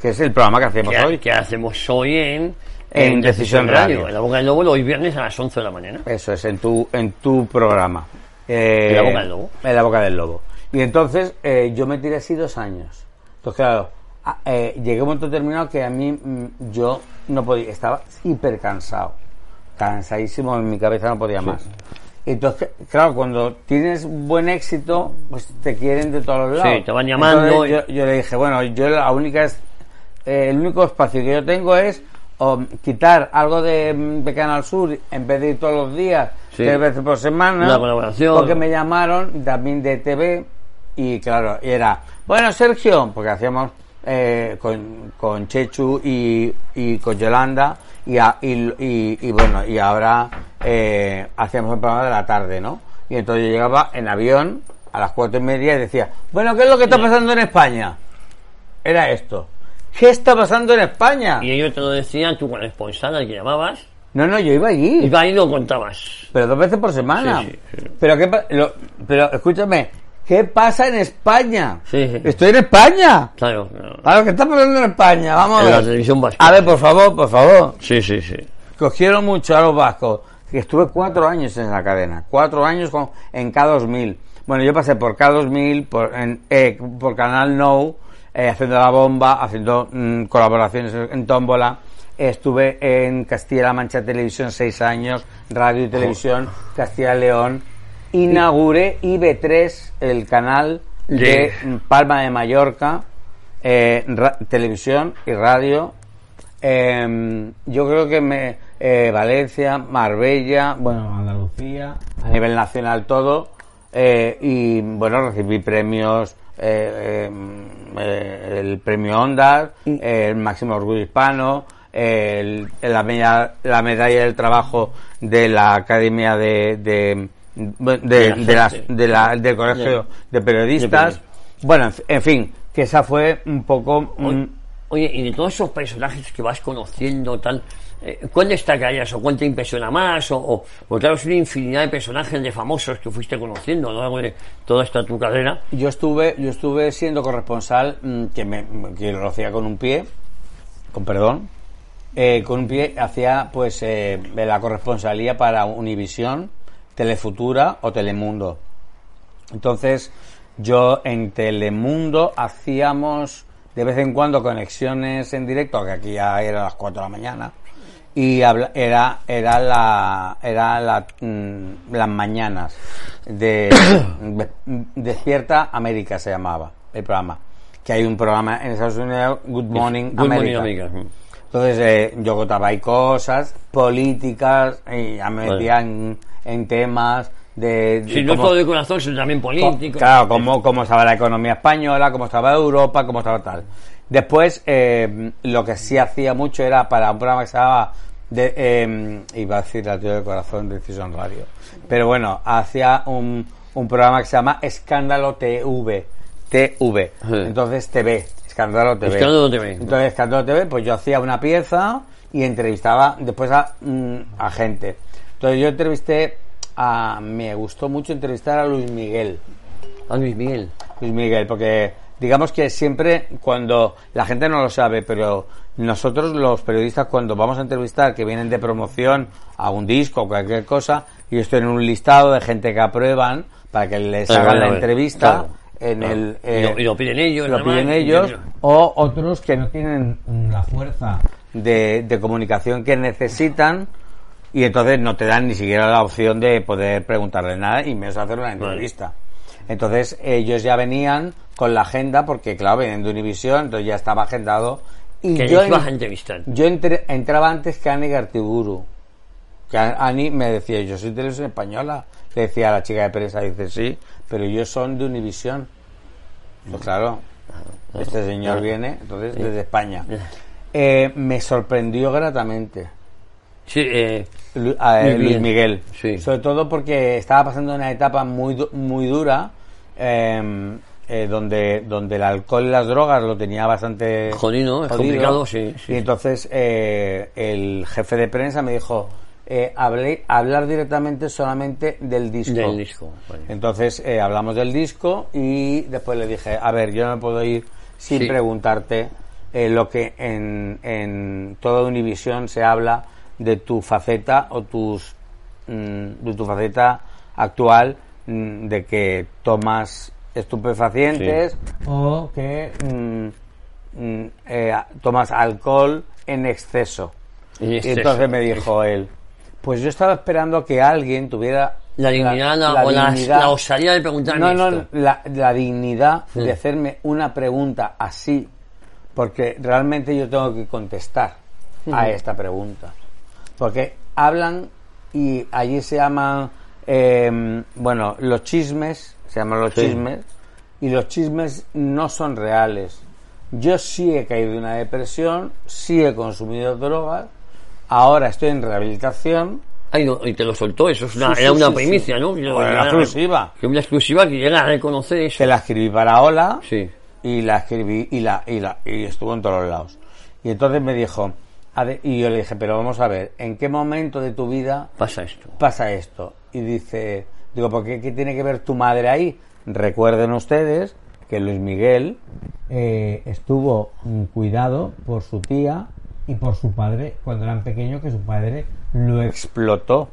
que es el programa que hacemos ¿qué, hoy. qué hacemos hoy en, En Decisión Radio. En la boca del lobo, los viernes a las 11 de la mañana. Eso es, en tu, en tu programa. Eh, En la boca del lobo. En la boca del lobo. Y entonces eh, yo me tiré así dos años. Entonces, claro, eh, llegué a un momento determinado que a mí mm, yo no podía, estaba hiper cansado. Cansadísimo, en mi cabeza no podía más. Entonces, claro, cuando tienes buen éxito, pues te quieren de todos los lados. Sí, te van llamando Entonces, yo, yo le dije, bueno, yo la única es, eh, el único espacio que yo tengo es o, quitar algo de, mm, de Canal Sur en vez de ir todos los días, Sí. tres veces por semana. Una colaboración. Porque me llamaron también de TV y claro, era, bueno, Sergio, porque hacíamos eh, con, con Chechu y, y con Yolanda y, a- y, y- y bueno, y ahora eh, hacíamos el programa de la tarde, ¿no? Y entonces yo llegaba en avión a las cuatro y media y decía, bueno, ¿qué es lo que está pasando en España? Era esto. ¿Qué está pasando en España? Y ellos te lo decían, tu corresponsal al que llamabas, No, no, yo iba allí. y ahí lo contabas. Pero dos veces por semana. Sí, sí, sí. Pero, ¿qué lo- pero escúchame, ¿qué pasa en España? Sí, sí. Estoy en España. Claro, claro. ¿qué está pasando en España? Vamos En a la ver. televisión vasca. A ver, por favor, por favor. Sí, sí, sí. Cogieron mucho a los vascos. Estuve cuatro años en la cadena. Cuatro años con, en K2000. Bueno, yo pasé por K2000, por, en, eh, por Canal No, eh, haciendo la bomba, haciendo mm, colaboraciones en Tómbola. Estuve en Castilla-La Mancha Televisión seis años, radio y televisión, Castilla-León. Inauguré IB3, el canal de Palma de Mallorca, eh, televisión y radio. Eh, yo creo que me, eh, Valencia, Marbella, bueno, Andalucía, a nivel nacional todo. eh, y bueno, recibí premios, eh, eh, eh, el premio Ondas, el máximo orgullo hispano, el- la, medalla, la medalla del trabajo de la Academia de, de, de, de las- de la- del Colegio de Periodistas. Bueno, en fi- en fin, que esa fue un poco... mm, Oye, y de todos esos personajes que vas conociendo, tal, eh, ¿cuál destacarías o cuál te impresiona más? O, o, porque claro, es una infinidad de personajes, de famosos que fuiste conociendo a lo largo de toda esta tu carrera. Yo estuve, yo estuve siendo corresponsal, mm, que, me, que lo hacía con un pie, con perdón, eh, con un pie hacía pues eh, la corresponsalía para Univisión, Telefutura o Telemundo. Entonces, yo en Telemundo hacíamos de vez en cuando conexiones en directo, que aquí ya era a las 4 de la mañana, y habla- era era la era la, mm, las mañanas de Despierta América se llamaba el programa que hay un programa en Estados Unidos Good Morning Good Morning America. America. entonces eh, yo contaba ahí cosas políticas y ya me Vale. metía en, en temas de, de Si no todo de corazón, sino también Co- político. Claro, cómo, cómo estaba la economía española, cómo estaba Europa, cómo estaba tal. Después, eh, lo que sí hacía mucho era para un programa que se llamaba, de, eh, iba a decir la tío del corazón de Decisión Radio, pero bueno, hacía un, un programa que se llama Escándalo TV, TV, Sí. entonces TV, Escándalo TV. Escándalo TV. Entonces, Escándalo TV, pues yo hacía una pieza y entrevistaba después a, mm, a gente. Entonces yo entrevisté a, me gustó mucho entrevistar a Luis Miguel. A Luis Miguel. Luis Miguel, porque digamos que siempre cuando la gente no lo sabe, pero nosotros los periodistas cuando vamos a entrevistar que vienen de promoción a un disco o cualquier cosa, y estoy en un listado de gente que aprueban para que les hagan la entrevista Claro, en el Y lo- y lo piden ellos, lo piden ellos o otros que no tienen la fuerza de, de comunicación que necesitan Y entonces no te dan ni siquiera la opción de poder preguntarle nada y menos hacer una entrevista. Entonces ellos ya venían con la agenda porque claro, vienen de Univisión, entonces ya estaba agendado. Y Que yo, en- a entrevistar. yo entré- entraba antes que Ani Gartiburu. Que Ani me decía, yo soy televisión española. Le decía a la chica de prensa, dice, sí, pero ellos son de Univisión. Pues claro, este señor viene, entonces, desde España. Eh, me sorprendió gratamente. Sí, eh, Lu- a, eh, Luis Luis Miguel. Sí. Sobre todo porque estaba pasando una etapa muy muy dura eh, eh, donde donde el alcohol y las drogas lo tenía bastante Jodido, es complicado, sí, sí, y entonces eh, el jefe de prensa me dijo eh, hablé, hablar directamente solamente del disco. del disco. vale. Entonces eh, hablamos del disco y después le dije, a ver, yo no me puedo ir sin Sí. preguntarte eh, lo que en, en toda Univisión se habla de tu faceta o tus mm, de tu faceta actual mm, de que tomas estupefacientes o que mm, eh, tomas alcohol en exceso. Y entonces me dijo él, pues yo estaba esperando que alguien tuviera La dignidad la- o la- dignidad- la osadía de preguntarme No, no, esto. la, la dignidad Sí. de hacerme una pregunta así, porque realmente yo tengo que contestar a esta pregunta. Porque hablan y allí se llaman, eh, bueno, los chismes, se llaman los Sí. chismes, y los chismes no son reales. Yo sí he caído en una depresión, sí he consumido drogas, ahora estoy en rehabilitación, Ay, no, y te lo soltó, eso es una, Sí, era sí, una primicia. ¿no? Bueno, era exclusiva. Que una exclusiva que llega a reconocer eso. se la escribí para Hola, Sí. y la escribí y la y la y estuvo en todos los lados y entonces me dijo a ver, y yo le dije pero vamos a ver en qué momento de tu vida Pasa esto. pasa esto y dice digo ¿por qué, qué tiene que ver tu madre ahí? recuerden ustedes que Luis Miguel eh, estuvo cuidado por su tía y por su padre cuando eran pequeños que su padre lo explotó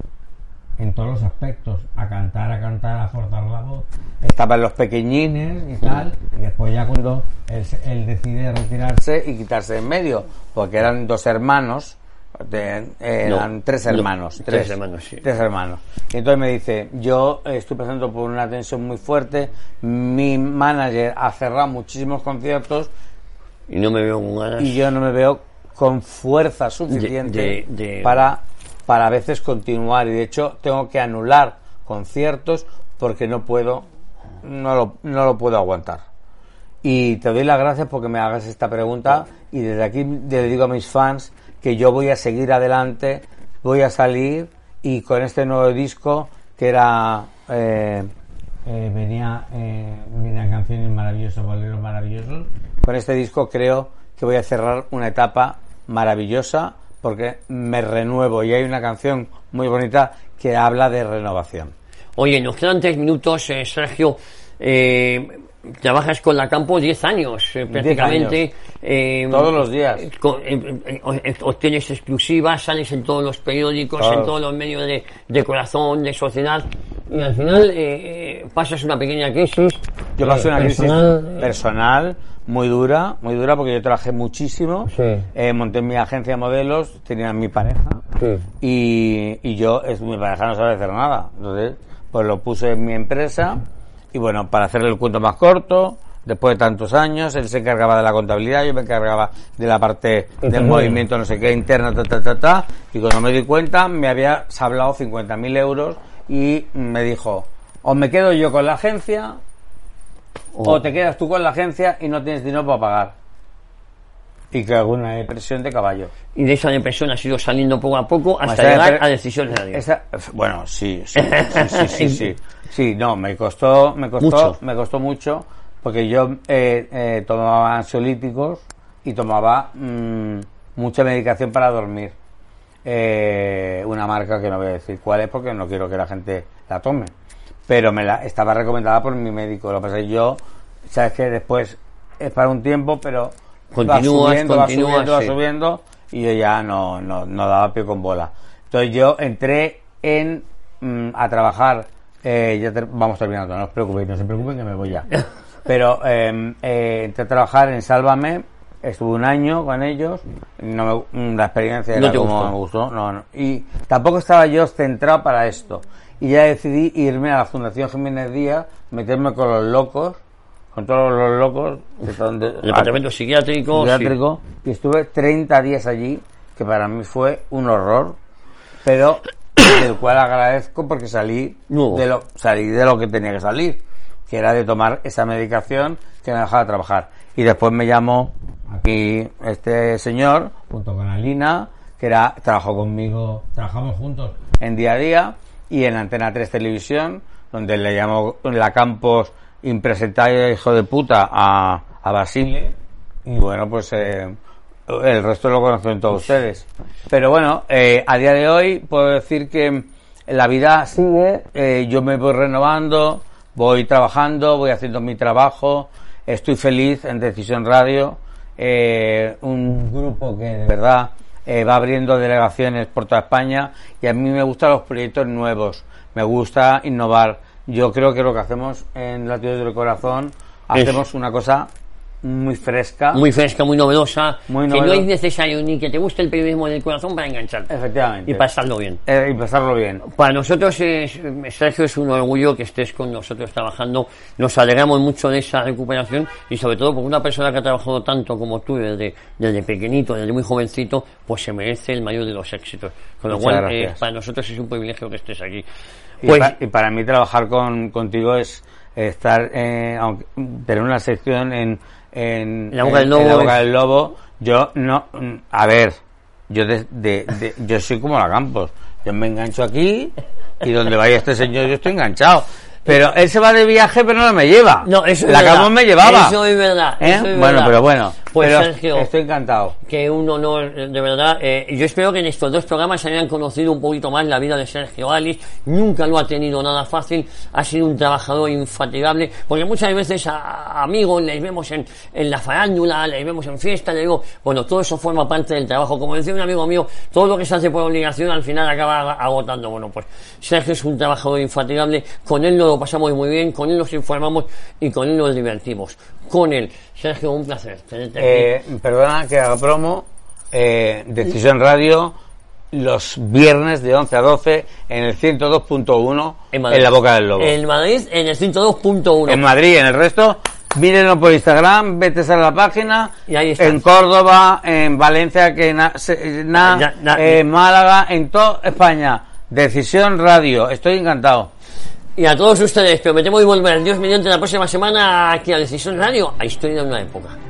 en todos los aspectos, a cantar, a cantar, a forzar la voz. Estaban los pequeñines y tal, y después ya cuando él, él decide retirarse y quitarse de en medio, porque eran dos hermanos, de- No, eran tres no, hermanos, tres tres, hermanos, sí. tres hermanos. Y entonces me dice, yo estoy pasando por una tensión muy fuerte, mi manager ha cerrado muchísimos conciertos Y no me veo con ganas. y yo no me veo con fuerza suficiente de- de- para para a veces continuar. Y de hecho tengo que anular conciertos porque no puedo no lo, no lo puedo aguantar. Y te doy las gracias porque me hagas esta pregunta. Y desde aquí le digo a mis fans que yo voy a seguir adelante voy a salir y con este nuevo disco que era eh, eh, venía eh, venía canciones maravillosas boleros maravillosos. con este disco creo que voy a cerrar una etapa maravillosa porque me renuevo y hay una canción muy bonita que habla de renovación Oye, nos quedan tres minutos, eh, Sergio. Eh, trabajas con la Campo 10 años, eh, prácticamente. eh, Todos los días. con- eh, eh, eh, obtienes exclusivas, sales en todos los periódicos, Todos. en todos los medios de, de corazón, de sociedad. Y al final pasas una pequeña crisis. Yo pasé eh, una crisis personal, personal muy dura, muy dura porque yo trabajé muchísimo, Sí. eh, monté mi agencia de modelos, tenía mi pareja. Sí. y, y yo, es, mi pareja no sabe hacer nada, entonces pues lo puse en mi empresa. Y bueno, para hacerle el cuento más corto, después de tantos años, él se encargaba de la contabilidad, yo me encargaba de la parte del movimiento no sé qué interna, ta, ta, ta, ta, y cuando me di cuenta me había sablado 50.000 euros y me dijo, o me quedo yo con la agencia o te quedas tú con la agencia y no tienes dinero para pagar. Y que alguna depresión de caballo. Y de esa depresión has ido saliendo poco a poco hasta Esa llegar a decisiones de Esa- bueno, sí, sí, [LAUGHS] sí, sí, sí, sí. Sí, no, me costó, me costó, Mucho. me costó mucho porque yo eh, eh, tomaba ansiolíticos y tomaba mm, mucha medicación para dormir. Eh, una marca que no voy a decir cuál es porque no quiero que la gente la tome. Pero me la estaba recomendada por mi médico. Lo que pasa es que yo, sabes que después es para un tiempo, pero Continúas, va subiendo, continúas, va subiendo, va sí. subiendo y yo ya no, no, no daba pie con bola. Entonces yo entré en mm, a trabajar, eh, ya ter- vamos terminando, no os preocupéis, no se preocupen que me voy ya. [LAUGHS] Pero eh, eh, entré a trabajar en Sálvame Estuve un año con ellos, no me- la experiencia ¿No era te como gustó? me gustó, no, no. Y tampoco estaba yo centrado para esto. Y ya decidí irme a la Fundación Jiménez Díaz, meterme con los locos, con todos los locos, de- El departamento psiquiátrico. sí. psiquiátrico, y estuve 30 días allí, que para mí fue un horror, pero del cual agradezco porque salí No. de lo salí de lo que tenía que salir, que era de tomar esa medicación que me dejaba trabajar. Y después me llamó aquí este señor, junto con Alina, que era trabajó conmigo, trabajamos juntos en día a día y en Antena 3 Televisión, donde le llamó la Campos impresentable hijo de puta a, a Basile. Y bueno, pues eh, el resto lo conocen todos ustedes. Pero bueno, eh, a día de hoy puedo decir que la vida sigue, eh, yo me voy renovando, voy trabajando, voy haciendo mi trabajo, estoy feliz en Decisión Radio, eh, un grupo que de verdad eh, va abriendo delegaciones por toda España y a mí me gustan los proyectos nuevos, me gusta innovar. Yo creo que lo que hacemos en Latidos del Corazón, hacemos una cosa muy fresca. Muy fresca, muy novedosa. Muy que no es necesario ni que te guste el periodismo del corazón para engancharte. Efectivamente. Y pasarlo bien. Eh, y pasarlo bien. Para nosotros, es, Sergio, es un orgullo que estés con nosotros trabajando. Nos alegramos mucho de esa recuperación y sobre todo porque una persona que ha trabajado tanto como tú desde, desde pequeñito, desde muy jovencito, pues se merece el mayor de los éxitos. Con lo Muchas cual, eh, para nosotros es un privilegio que estés aquí. Y, Pues, y para mí trabajar con, contigo es estar, eh, aunque, tener una sección en, en, La Boca en- la Lobo Boca del Lobo. Yo no, a ver, yo de, de- de- yo soy como la Campos. Yo me engancho aquí y donde vaya este señor yo estoy enganchado. Pero él se va de viaje pero no me lleva. no, eso es la verdad. Campos me llevaba. Eso es verdad. ¿Eh? eso es bueno, verdad. pero bueno. Pues pero Sergio, estoy encantado. que un honor, de verdad. Eh, yo espero que en estos dos programas se hayan conocido un poquito más la vida de Sergio Alice. Nunca lo ha tenido nada fácil. Ha sido un trabajador infatigable. Porque muchas veces a, a amigos les vemos en, en la farándula, les vemos en fiesta, les digo, bueno, todo eso forma parte del trabajo. Como decía un amigo mío, todo lo que se hace por obligación al final acaba agotando. Bueno, pues Sergio es un trabajador infatigable. Con él nos lo pasamos muy bien, con él nos informamos y con él nos divertimos. Con él. [LAUGHS] Sergio, un placer. Eh, perdona que haga promo. Eh, Decisión Radio los viernes de 11 a 12 en el 102.1 en, Madrid. la Boca del Lobo. En Madrid, en el 102.1. En Madrid, en el resto, mírenlo por Instagram, vete a la página. Y ahí está. En Córdoba, en Valencia, que na, se- na- Ya, na- en Málaga, en toda España. Decisión Radio, estoy encantado. Y a todos ustedes, prometemos volver, Dios mediante, la próxima semana aquí a Decisión Radio, a Historia de una Época.